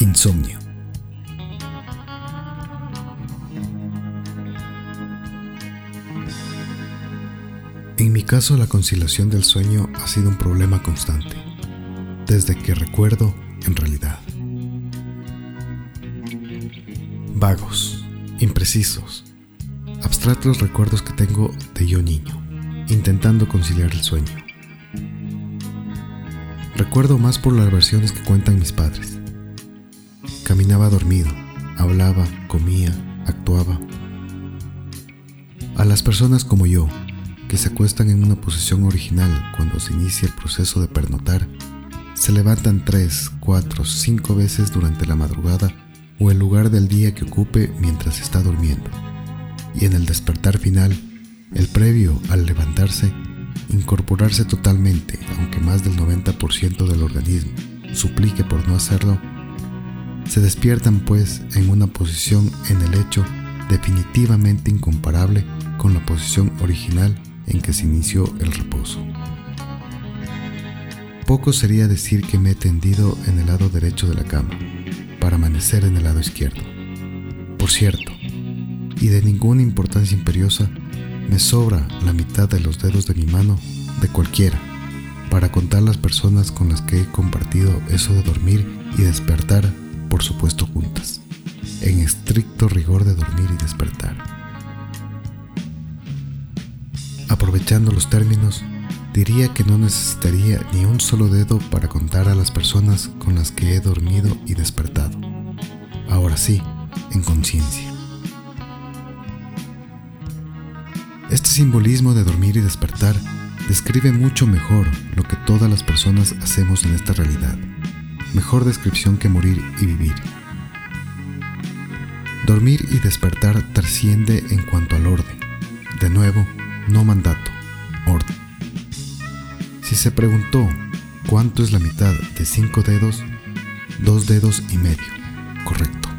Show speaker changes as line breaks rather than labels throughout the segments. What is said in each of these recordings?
Insomnio. En mi caso, la conciliación del sueño ha sido un problema constante, desde que recuerdo en realidad. Vagos, imprecisos, abstractos recuerdos que tengo de yo niño, intentando conciliar el sueño. Recuerdo más por las versiones que cuentan mis padres. Caminaba dormido, hablaba, comía, actuaba. A las personas como yo, que se acuestan en una posición original cuando se inicia el proceso de pernotar, se levantan tres, cuatro, cinco veces durante la madrugada o el lugar del día que ocupe mientras está durmiendo. Y en el despertar final, el previo al levantarse, incorporarse totalmente, aunque más del 90% del organismo suplique por no hacerlo, se despiertan pues en una posición en el hecho definitivamente incomparable con la posición original en que se inició el reposo. Poco sería decir que me he tendido en el lado derecho de la cama, para amanecer en el lado izquierdo. Por cierto, y de ninguna importancia imperiosa, me sobra la mitad de los dedos de mi mano, de cualquiera, para contar las personas con las que he compartido eso de dormir y despertar, por supuesto juntas, en estricto rigor de dormir y despertar. Aprovechando los términos, diría que no necesitaría ni un solo dedo para contar a las personas con las que he dormido y despertado. Ahora sí, en conciencia. Este simbolismo de dormir y despertar describe mucho mejor lo que todas las personas hacemos en esta realidad. Mejor descripción que morir y vivir. Dormir y despertar trasciende en cuanto al orden. De nuevo, no mandato, orden. Si se preguntó cuánto es la mitad de cinco dedos, dos dedos y medio, correcto.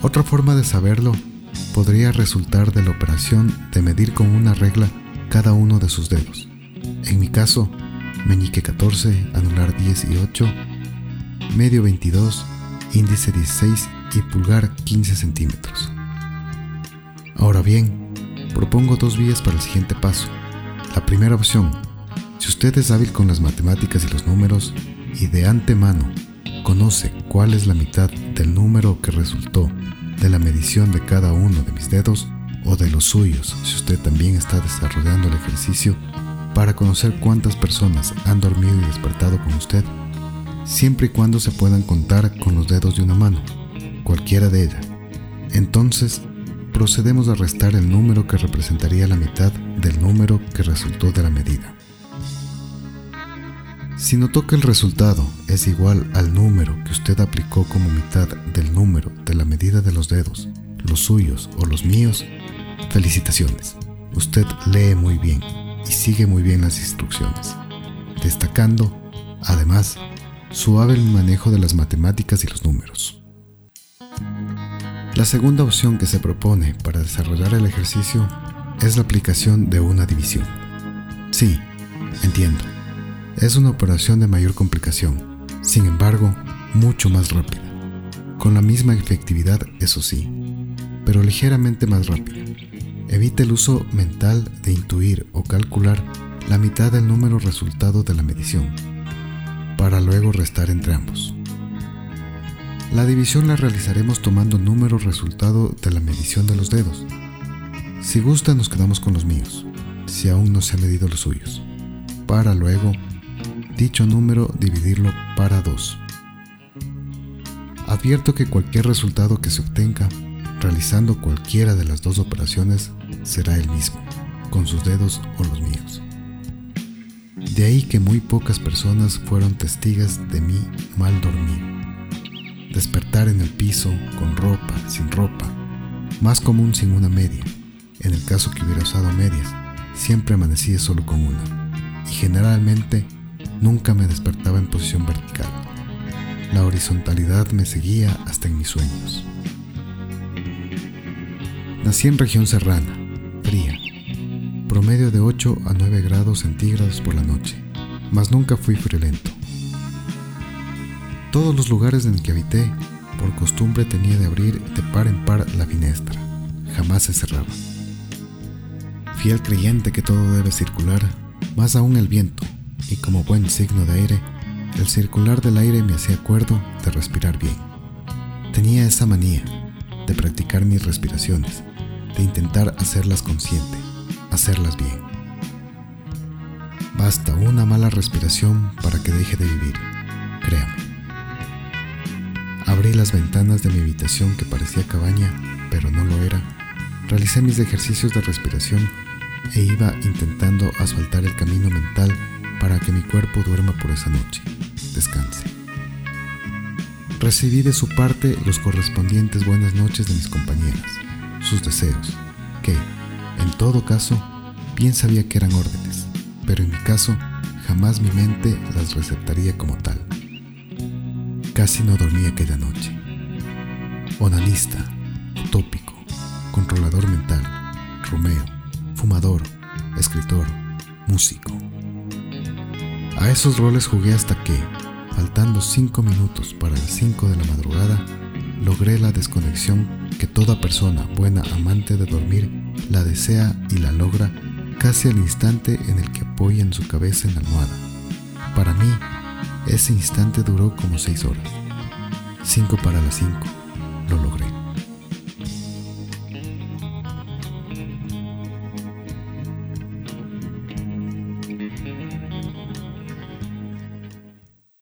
Otra forma de saberlo podría resultar de la operación de medir con una regla cada uno de sus dedos. En mi caso, meñique 14, anular 18, medio 22, índice 16 y pulgar 15 centímetros. Ahora bien, propongo dos vías para el siguiente paso. La primera opción, si usted es hábil con las matemáticas y los números y de antemano conoce cuál es la mitad del número que resultó de la medición de cada uno de mis dedos o de los suyos, si usted también está desarrollando el ejercicio para conocer cuántas personas han dormido y despertado con usted, siempre y cuando se puedan contar con los dedos de una mano, cualquiera de ellas. Entonces, procedemos a restar el número que representaría la mitad del número que resultó de la medida. Si notó que el resultado es igual al número que usted aplicó como mitad del número de la medida de los dedos, los suyos o los míos, felicitaciones. Usted lee muy bien y sigue muy bien las instrucciones, destacando, además, su hábil manejo de las matemáticas y los números. La segunda opción que se propone para desarrollar el ejercicio es la aplicación de una división. Sí, entiendo. Es una operación de mayor complicación, sin embargo, mucho más rápida. Con la misma efectividad, eso sí, pero ligeramente más rápida. Evite el uso mental de intuir o calcular la mitad del número resultado de la medición, para luego restar entre ambos. La división la realizaremos tomando número resultado de la medición de los dedos. Si gusta nos quedamos con los míos, si aún no se han medido los suyos, para luego dicho número dividirlo para 2. Advierto que cualquier resultado que se obtenga realizando cualquiera de las dos operaciones será el mismo, con sus dedos o los míos. De ahí que muy pocas personas fueron testigas de mi mal dormir despertar en el piso, con ropa, sin ropa, más común sin una media. En el caso que hubiera usado medias, siempre amanecía solo con una, y generalmente nunca me despertaba en posición vertical. La horizontalidad me seguía hasta en mis sueños. Nací en región serrana, fría, promedio de 8 a 9 grados centígrados por la noche, mas nunca fui friolento. todos los lugares en que habité, por costumbre tenía de abrir de par en par la finestra. Jamás se cerraba. Fiel creyente que todo debe circular, más aún el viento, y como buen signo de aire, el circular del aire me hacía acuerdo de respirar bien. Tenía esa manía de practicar mis respiraciones, de intentar hacerlas consciente, hacerlas bien. Basta una mala respiración para que deje de vivir, créame. Abrí las ventanas de mi habitación que parecía cabaña, pero no lo era. Realicé mis ejercicios de respiración e iba intentando asfaltar el camino mental para que mi cuerpo duerma por esa noche, descanse. Recibí de su parte los correspondientes buenas noches de mis compañeras, sus deseos, que, en todo caso, bien sabía que eran órdenes, pero en mi caso jamás mi mente las receptaría como tal. Casi no dormí aquella noche. Onanista, utópico, controlador mental, Romeo, fumador, escritor, músico. A esos roles jugué hasta que, faltando cinco minutos para las cinco de la madrugada, logré la desconexión que toda persona buena amante de dormir la desea y la logra casi al instante en el que apoyan su cabeza en la almohada. Para mí, ese instante duró como seis horas. Cinco para las cinco,